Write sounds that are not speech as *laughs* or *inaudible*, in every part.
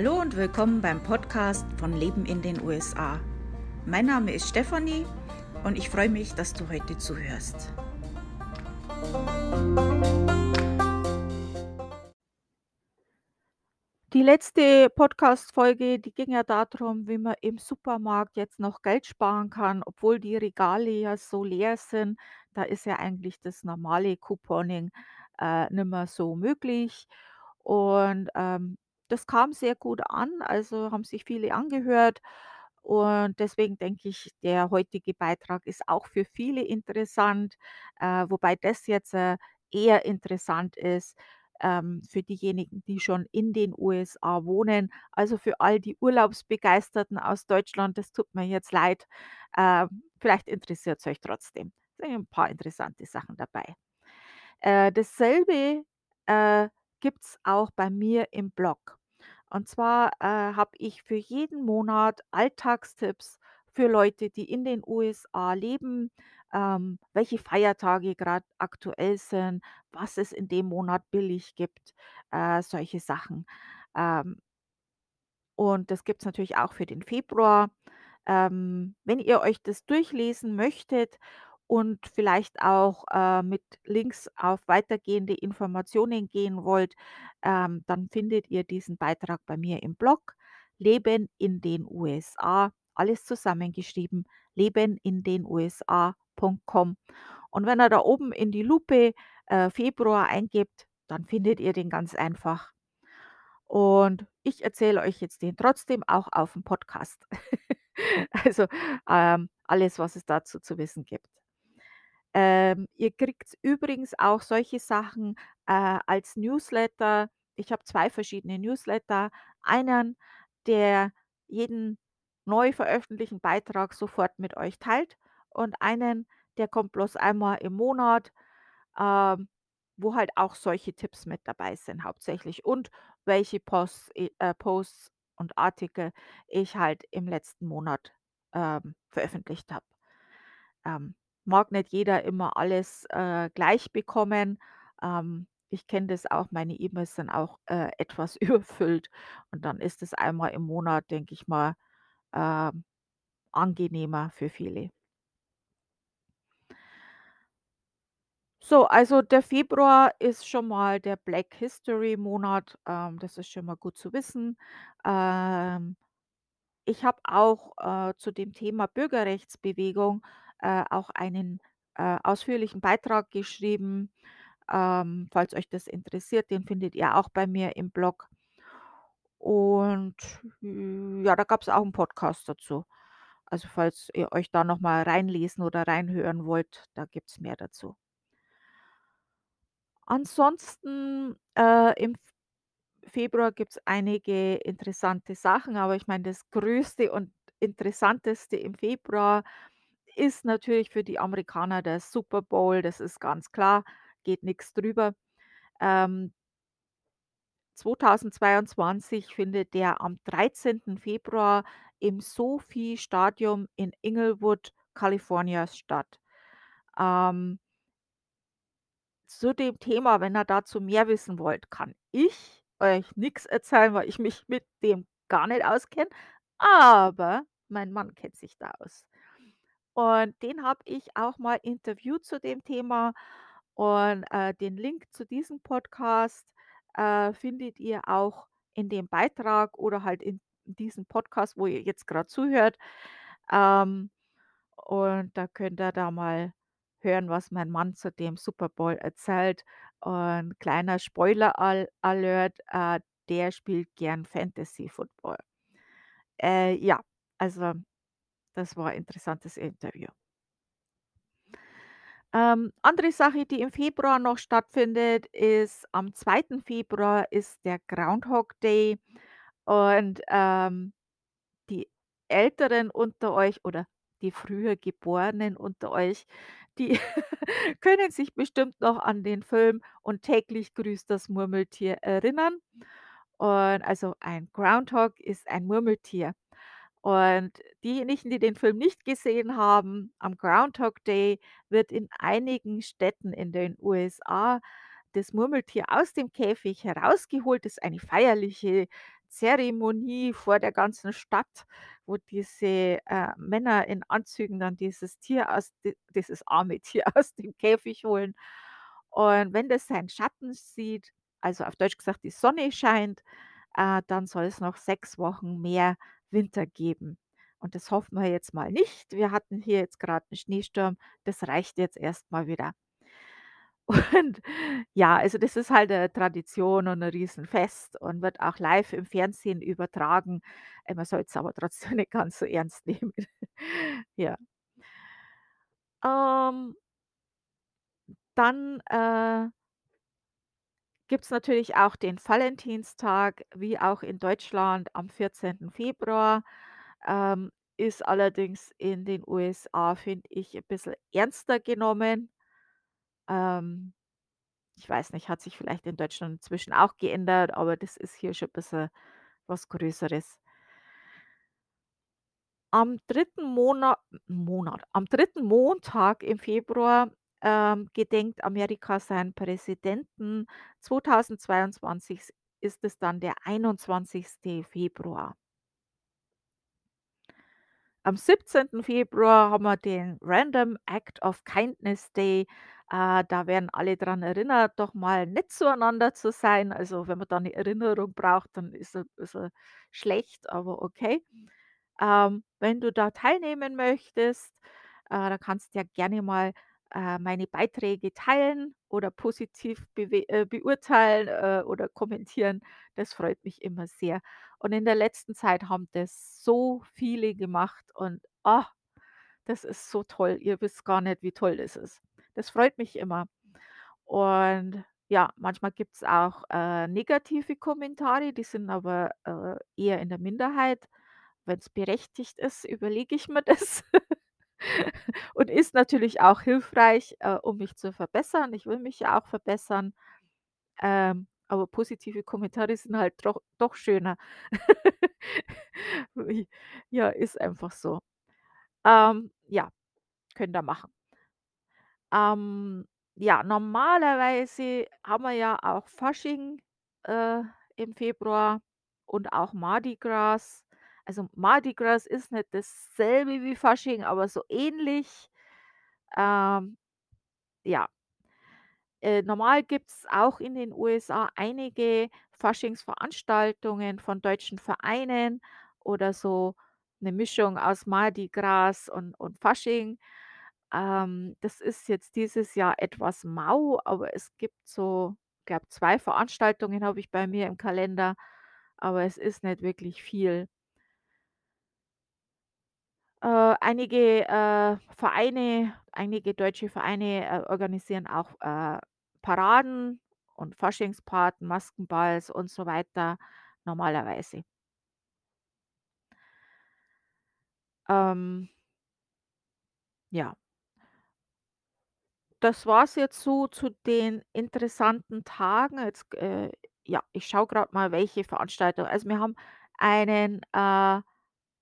Hallo und willkommen beim Podcast von Leben in den USA. Mein Name ist Stefanie und ich freue mich, dass du heute zuhörst. Die letzte Podcast-Folge, die ging ja darum, wie man im Supermarkt jetzt noch Geld sparen kann, obwohl die Regale ja so leer sind. Da ist ja eigentlich das normale Couponing äh, nicht mehr so möglich. Und ähm, das kam sehr gut an, also haben sich viele angehört. Und deswegen denke ich, der heutige Beitrag ist auch für viele interessant, äh, wobei das jetzt äh, eher interessant ist ähm, für diejenigen, die schon in den USA wohnen. Also für all die Urlaubsbegeisterten aus Deutschland, das tut mir jetzt leid. Äh, vielleicht interessiert es euch trotzdem. Es sind ein paar interessante Sachen dabei. Äh, dasselbe äh, gibt es auch bei mir im Blog. Und zwar äh, habe ich für jeden Monat Alltagstipps für Leute, die in den USA leben, ähm, welche Feiertage gerade aktuell sind, was es in dem Monat billig gibt, äh, solche Sachen. Ähm, und das gibt es natürlich auch für den Februar. Ähm, wenn ihr euch das durchlesen möchtet und vielleicht auch äh, mit Links auf weitergehende Informationen gehen wollt, ähm, dann findet ihr diesen Beitrag bei mir im Blog Leben in den USA, alles zusammengeschrieben, leben in den USA.com. Und wenn ihr da oben in die Lupe äh, Februar eingebt, dann findet ihr den ganz einfach. Und ich erzähle euch jetzt den trotzdem auch auf dem Podcast. *laughs* Also, ähm, alles, was es dazu zu wissen gibt. Ähm, ihr kriegt übrigens auch solche Sachen, äh, als Newsletter. Ich habe 2 verschiedene Newsletter. Einen, der jeden neu veröffentlichten Beitrag sofort mit euch teilt und einen, der kommt bloß einmal im Monat, ähm, wo halt auch solche Tipps mit dabei sind hauptsächlich und welche Posts äh, Posts und Artikel ich halt im letzten Monat, ähm, veröffentlicht habe. Ähm, mag nicht jeder immer alles, äh, gleich bekommen. Ähm, ich kenne das auch, meine E-Mails sind auch, äh, etwas *laughs* überfüllt und dann ist es einmal im Monat, denke ich mal, ähm, angenehmer für viele. So, also der Februar ist schon mal der Black History Monat, ähm, das ist schon mal gut zu wissen. Ähm, ich habe auch, äh, zu dem Thema Bürgerrechtsbewegung, äh, auch einen, äh, ausführlichen Beitrag geschrieben. Ähm, falls euch das interessiert, den findet ihr auch bei mir im Blog. Und, hm, ja, da gab es auch einen Podcast dazu. Also, falls ihr euch da noch mal reinlesen oder reinhören wollt, da gibt es mehr dazu. Ansonsten, äh, im Februar gibt es einige interessante Sachen, aber ich meine, das Größte und Interessanteste im Februar ist natürlich für die Amerikaner der Super Bowl, das ist ganz klar, geht nichts drüber. Ähm 2022 findet der am 13. Februar im SoFi Stadium in Inglewood, Kalifornien statt. Ähm zu dem Thema, wenn ihr dazu mehr wissen wollt, kann ich euch nichts erzählen, weil ich mich mit dem gar nicht auskenne, aber mein Mann kennt sich da aus. Und den habe ich auch mal interviewt zu dem Thema und, äh, den Link zu diesem Podcast, äh, findet ihr auch in dem Beitrag oder halt in diesem Podcast, wo ihr jetzt gerade zuhört. Ähm, und da könnt ihr da mal hören, was mein Mann zu dem Super Bowl erzählt. Und kleiner Spoiler Al Alert, äh, der spielt gern Fantasy Football. Äh, ja, also das war ein interessantes Interview. Ähm, andere Sache, die im Februar noch stattfindet, ist am 2. Februar ist der Groundhog Day und, ähm, die Älteren unter euch oder die früher Geborenen unter euch, die *laughs* können sich bestimmt noch an den Film „Und täglich grüßt das Murmeltier“ erinnern. Und also ein Groundhog ist ein Murmeltier. Und diejenigen, die den Film nicht gesehen haben, am Groundhog Day wird in einigen Städten in den USA das Murmeltier aus dem Käfig herausgeholt. Das ist eine feierliche Zeremonie vor der ganzen Stadt, wo diese, äh, Männer in Anzügen dann dieses Tier aus di dieses arme *laughs* Tier aus dem Käfig holen. Und wenn das seinen Schatten sieht, also auf Deutsch gesagt, die Sonne scheint, äh, dann soll es noch 6 Wochen mehr Winter geben. Und das hoffen wir jetzt mal nicht. Wir hatten hier jetzt gerade 'n Schneesturm, das reicht jetzt erst mal wieder. *laughs* Und ja, also das ist halt 'ne Tradition und 'n Riesenfest und wird auch live im Fernsehen übertragen. Äh, man soll's aber trotzdem *laughs* nicht ganz so ernst nehmen. *laughs* Ja. Ähm dann, äh gibt's natürlich auch den Valentinstag, wie auch in Deutschland am 14. Februar. Ähm, ist allerdings in den USA, finde ich, 'n bisschen ernster genommen. Ähm, ich weiß nicht, hat sich vielleicht in Deutschland inzwischen auch geändert, aber das ist hier schon bisschen was Größeres. Am 3. Mona Monat am 3. Montag im Februar, ähm, gedenkt Amerika seinen Präsidenten. 2022 s ist es dann der 21. Februar. Am 17. Februar haben wir den Random Act of Kindness Day. Äh, da werden alle dran erinnert, doch mal nett zueinander zu sein. Also, wenn man da 'ne Erinnerung braucht, dann ist er bisschen schlecht, aber okay. Ähm, wenn du da teilnehmen möchtest, äh, da kannst ja gerne mal, äh, meine Beiträge teilen oder positiv äh, beurteilen, äh, oder kommentieren. Das freut mich immer sehr. Und in der letzten Zeit haben das so viele gemacht und, ah, das ist so toll. Ihr wisst gar nicht, wie toll das ist. Das freut mich immer. Und ja, manchmal gibt's auch, äh, negative Kommentare, die sind aber, äh, eher in der Minderheit. Wenn's berechtigt ist, überlege ich mir *laughs* das und ist natürlich auch hilfreich, äh, um mich zu verbessern. Ich will mich ja auch verbessern. Ähm, aber positive Kommentare sind halt doch doch schöner. *laughs* Ja, ist einfach so. Ähm, ja, könnt ihr machen. Ähm, ja, normalerweise haben wir ja auch Fasching, äh, im Februar und auch Mardi Gras. Also, Mardi Gras ist nicht dasselbe wie Fasching, aber so ähnlich. Ähm, ja. Äh, normal gibt's auch in den USA einige Faschingsveranstaltungen von deutschen Vereinen oder so 'ne Mischung aus Mardi Gras und und Fasching. Ähm, das ist jetzt dieses Jahr etwas mau, aber es gibt so, glaube 2 Veranstaltungen habe ich bei mir im Kalender, aber es ist nicht wirklich viel. Äh, einige, äh, Vereine einige deutsche Vereine, äh, organisieren auch, äh, Paraden und Faschingspaten, Maskenballs und so weiter normalerweise. Ähm ja. Das war's jetzt so zu den interessanten Tagen. Jetzt, äh ja, ich schaue grad mal, welche Veranstaltung also, wir haben einen, äh,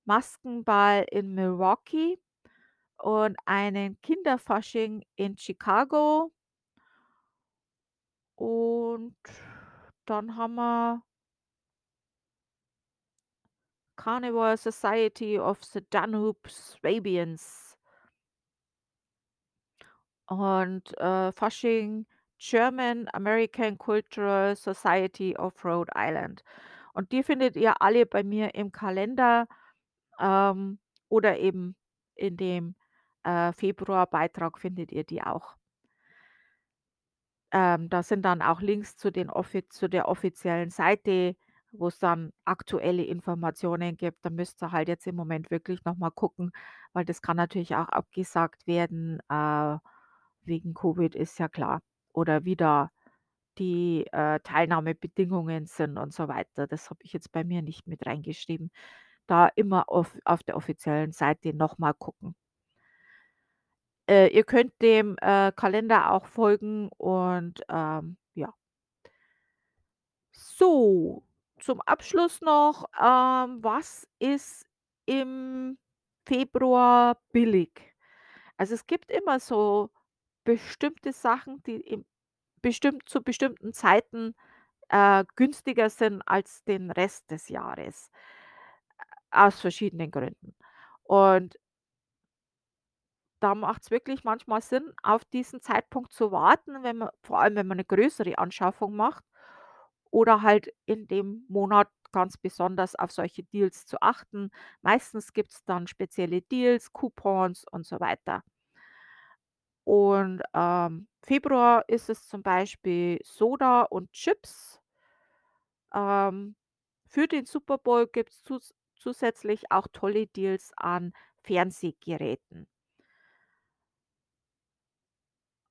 Maskenball in Milwaukee und einen Kinderfasching in Chicago. Und dann haben wir Carnival Society of the Danube Swabians. Und, äh, Fasching German American Cultural Society of Rhode Island. Und die findet ihr alle bei mir im Kalender, ähm, oder eben in dem, äh, Februarbeitrag findet ihr die auch. Ähm, da sind dann auch Links zu den zu der offiziellen Seite, wo's dann aktuelle Informationen gibt. Da müsst ihr halt jetzt im Moment wirklich noch mal gucken, weil das kann natürlich auch abgesagt werden, äh, wegen Covid, ist ja klar. Oder wie da die, äh, Teilnahmebedingungen sind und so weiter. Das habe ich jetzt bei mir nicht mit reingeschrieben. Da immer auf auf der offiziellen Seite noch mal gucken. Äh, ihr könnt dem, äh, Kalender auch folgen und, ähm, ja. So, zum Abschluss noch, ähm, was ist im Februar billig? Also, es gibt immer so bestimmte Sachen, die im bestimmt zu bestimmten Zeiten äh, günstiger sind als den Rest des Jahres, aus verschiedenen Gründen. Und da macht's wirklich manchmal Sinn, auf diesen Zeitpunkt zu warten, wenn man vor allem, wenn man 'ne größere Anschaffung macht oder halt in dem Monat ganz besonders auf solche Deals zu achten. Meistens gibt's dann spezielle Deals, Coupons und so weiter. Und, ähm, Februar ist es zum Beispiel Soda und Chips. Ähm, für den Super Bowl gibt's zus zusätzlich auch tolle Deals an Fernsehgeräten.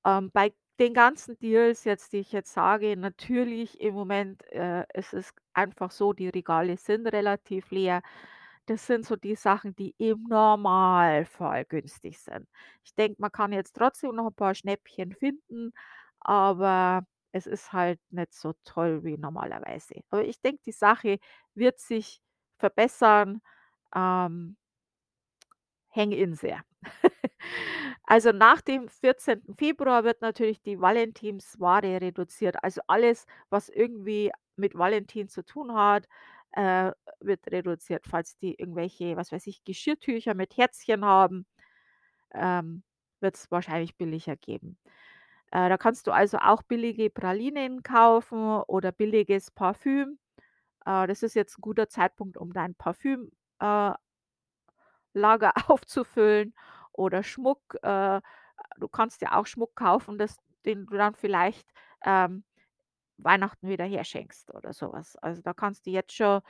Ähm, bei den ganzen Deals jetzt, die ich jetzt sage, natürlich im Moment, äh, ist es einfach so, die Regale sind relativ leer. Das sind so die Sachen, die im Normalfall günstig sind. Ich denke, man kann jetzt trotzdem noch 'n paar Schnäppchen finden, aber es ist halt nicht so toll wie normalerweise. Aber ich denke, die Sache wird sich verbessern, ähm hang in there. *laughs* Also, nach dem 14. Februar wird natürlich die Valentinsware reduziert. Also, alles, was irgendwie mit Valentin zu tun hat, äh, wird reduziert. Falls die irgendwelche, was weiß ich, Geschirrtücher mit Herzchen haben, ähm, wird's wahrscheinlich billiger geben. Äh, da kannst du also auch billige Pralinen kaufen oder billiges Parfüm. Äh, das ist jetzt 'n guter Zeitpunkt, um dein Parfüm, äh Lager *laughs* aufzufüllen oder Schmuck. Äh, du kannst dir auch Schmuck kaufen, das den du dann vielleicht, ähm, Weihnachten wieder herschenkst oder so was. Also, da kannst du jetzt schon,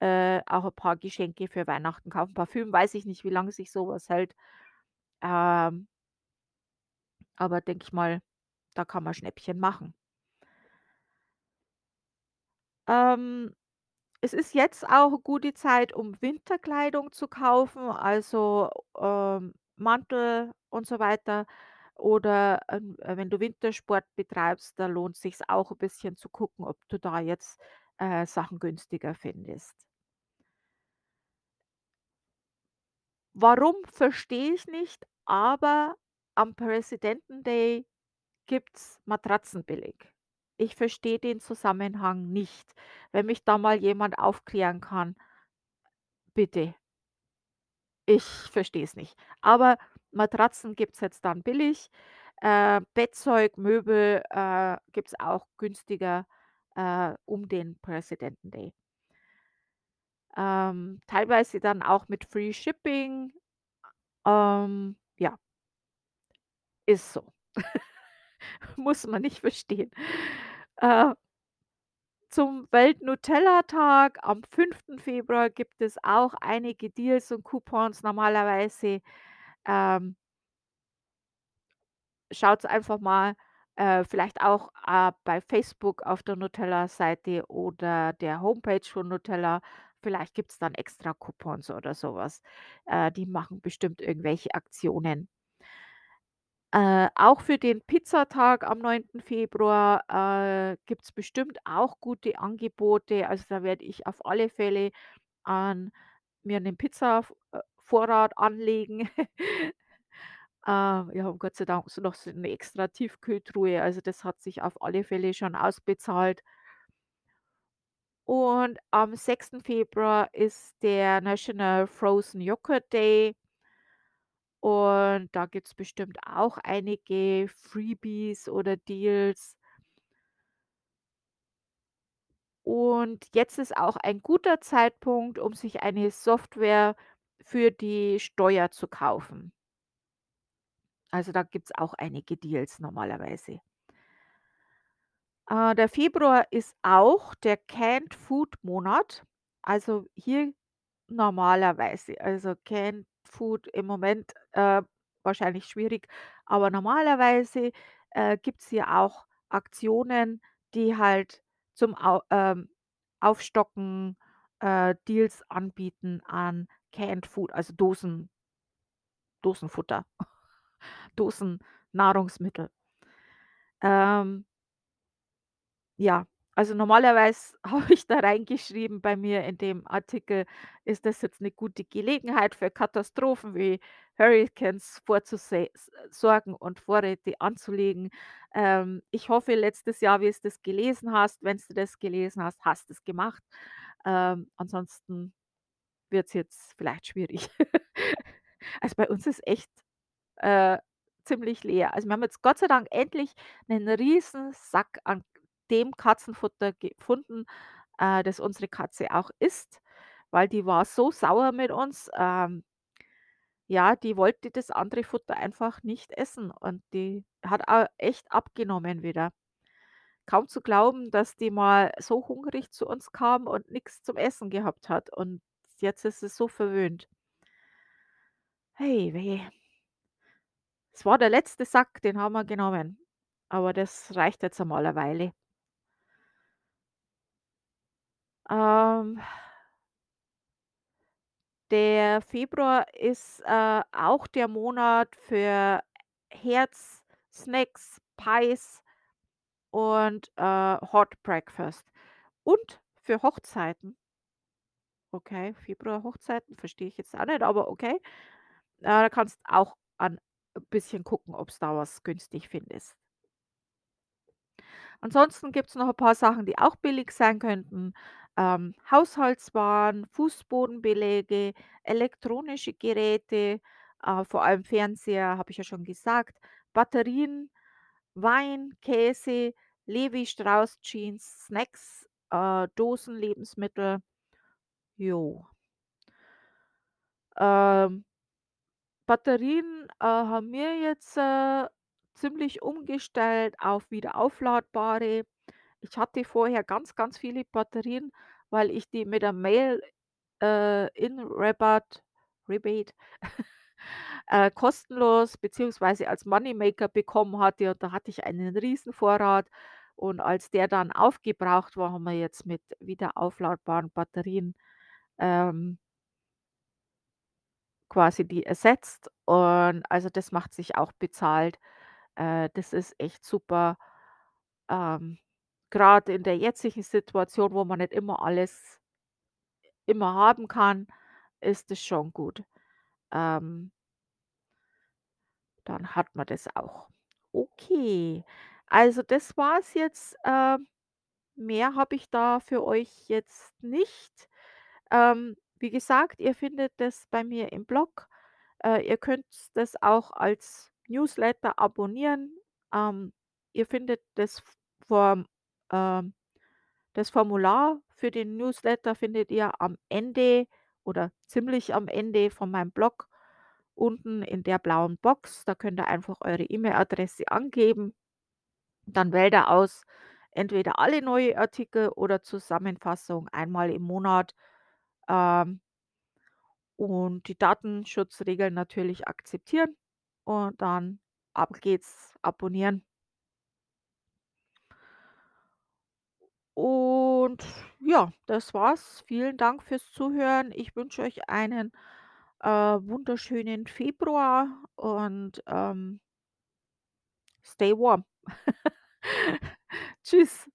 äh, auch 'n paar Geschenke für Weihnachten kaufen. Parfüm weiß ich nicht, wie lange sich so was hält. Ähm aber denke ich mal, da kann man Schnäppchen machen. Ähm, es ist jetzt auch 'ne gute Zeit, um Winterkleidung zu kaufen, also, ähm, Mantel und so weiter. Oder, ähm, äh, wenn du Wintersport betreibst, da lohnt sich's auch 'n bisschen zu gucken, ob du da jetzt, äh, Sachen günstiger findest. Warum, verstehe ich nicht, aber am Präsidenten-Day gibt's Matratzen billig. Ich verstehe den Zusammenhang nicht. Wenn mich da mal jemand aufklären kann bitte. Ich verstehe es nicht. Aber Matratzen gibt's jetzt dann billig. Äh, Bettzeug, Möbel, äh, gibt's auch günstiger, äh, um den Präsidenten-Day. Ähm, teilweise dann auch mit Free Shipping. Ähm, ja. Ist so. *laughs* Muss man nicht verstehen. Äh zum Welt-Nutella-Tag am 5. Februar gibt es auch einige Deals und Coupons normalerweise, ähm Schaut's einfach mal, äh, vielleicht auch, äh, bei Facebook auf der Nutella-Seite oder der Homepage von Nutella. Vielleicht gibt's dann extra Coupons oder so was. Äh, die machen bestimmt irgendwelche Aktionen. Äh, auch für den Pizzatag am 9. Februar, äh, gibt's bestimmt auch gute Angebote. Also, da werde ich auf alle Fälle an mir 'nen Pizza v äh, anlegen. Äh, wir haben Gott sei Dank noch so 'ne extra Tiefkühltruhe, also das hat sich auf alle Fälle schon ausbezahlt. Und am 6. Februar ist der National Frozen Yogurt Day. Und da gibt's bestimmt auch einige Freebies oder Deals. Und jetzt ist auch ein guter Zeitpunkt, um sich eine Software für die Steuer zu kaufen. Also, da gibt's auch einige Deals normalerweise. Äh, der Februar ist auch der Canned Food Monat. Also, hier normalerweise also, Canned Food im Moment, äh, wahrscheinlich schwierig, aber normalerweise, äh, gibt's hier auch Aktionen, die halt zum Au ähm, Aufstocken, äh, Deals anbieten an Canned Food, also Dosen Dosenfutter, *laughs* Dosennahrungsmittel. Ähm ja, also normalerweise *laughs* habe ich da reingeschrieben bei mir in dem Artikel: „Ist das jetzt 'ne gute Gelegenheit für Katastrophen wie Hurrikans vorzuse s sorgen und Vorräte anzulegen. Ähm, ich hoffe letztes Jahr, wie es das gelesen hast wenn's du das gelesen hast, hast es gemacht. Ähm, ansonsten wird's jetzt vielleicht schwierig. *laughs* Also, bei uns ist echt, äh, ziemlich leer. Also, wir haben jetzt Gott sei Dank endlich 'nen Riesensack an dem Katzenfutter gefunden, äh, das unsere Katze auch isst, weil die war so sauer mit uns. Ähm ja, die wollte das andere Futter einfach nicht essen und die hat auch echt abgenommen wieder. Kaum zu glauben, dass die mal so hungrig zu uns kam und nix zum Essen gehabt hat und jetzt ist sie so verwöhnt. Hei weh. Es war der letzte Sack, den haben wir genommen, aber das reicht jetzt einmal 'ne Weile. Ähm Der Februar ist, äh, auch der Monat für Herzsnacks, Pies und, äh, Hot Breakfast und für Hochzeiten. Okay, Februar Hochzeiten verstehe ich jetzt auch nicht, aber okay. Äh, da kannst auch an bisschen gucken, ob's da was günstig findest. Ansonsten gibt's noch 'n paar Sachen, die auch billig sein könnten. Ähm, Haushaltswaren, Fußbodenbeläge, elektronische Geräte, äh, vor allem Fernseher, habe ich ja schon gesagt, Batterien, Wein, Käse, Levi Strauss Jeans, Snacks, äh, Dosenlebensmittel. Jo. Ähm Batterien, äh, haben wir jetzt, äh, ziemlich umgestellt auf wieder aufladbare. Ich hatte vorher ganz, ganz viele Batterien, weil ich die mit der Mail, äh, in Rabatt Rebate, *laughs* äh, kostenlos beziehungsweise als Money Maker bekommen hatte und da hatte ich einen Riesenvorrat und als der dann aufgebraucht war, haben wir jetzt mit wieder aufladbaren Batterien, ähm quasi die ersetzt und also, das macht sich auch bezahlt. Äh, das ist echt super. Ähm, grad in der jetzigen Situation, wo man nicht immer alles immer haben kann, ist es schon gut. Ähm dann hat man das auch. Okay, also, das war's jetzt. Ähm, mehr habe ich da für euch jetzt nicht. Ähm, wie gesagt, ihr findet das bei mir im Blog. Äh, ihr könnt das auch als Newsletter abonnieren. Ähm, ihr findet das Form ähm, das Formular für den Newsletter findet ihr am Ende oder ziemlich am Ende von meinem Blog unten in der blauen Box. Da könnt ihr einfach eure E-Mail-Adresse angeben. Dann wählt er aus, entweder alle neue Artikel oder Zusammenfassung einmal im Monat. Ähm und die Datenschutzregeln natürlich akzeptieren und dann ab geht's, abonnieren. Und ja, das war's. Vielen Dank fürs Zuhören. Ich wünsche euch einen, äh, wunderschönen Februar und, ähm stay warm. *laughs* Tschüss.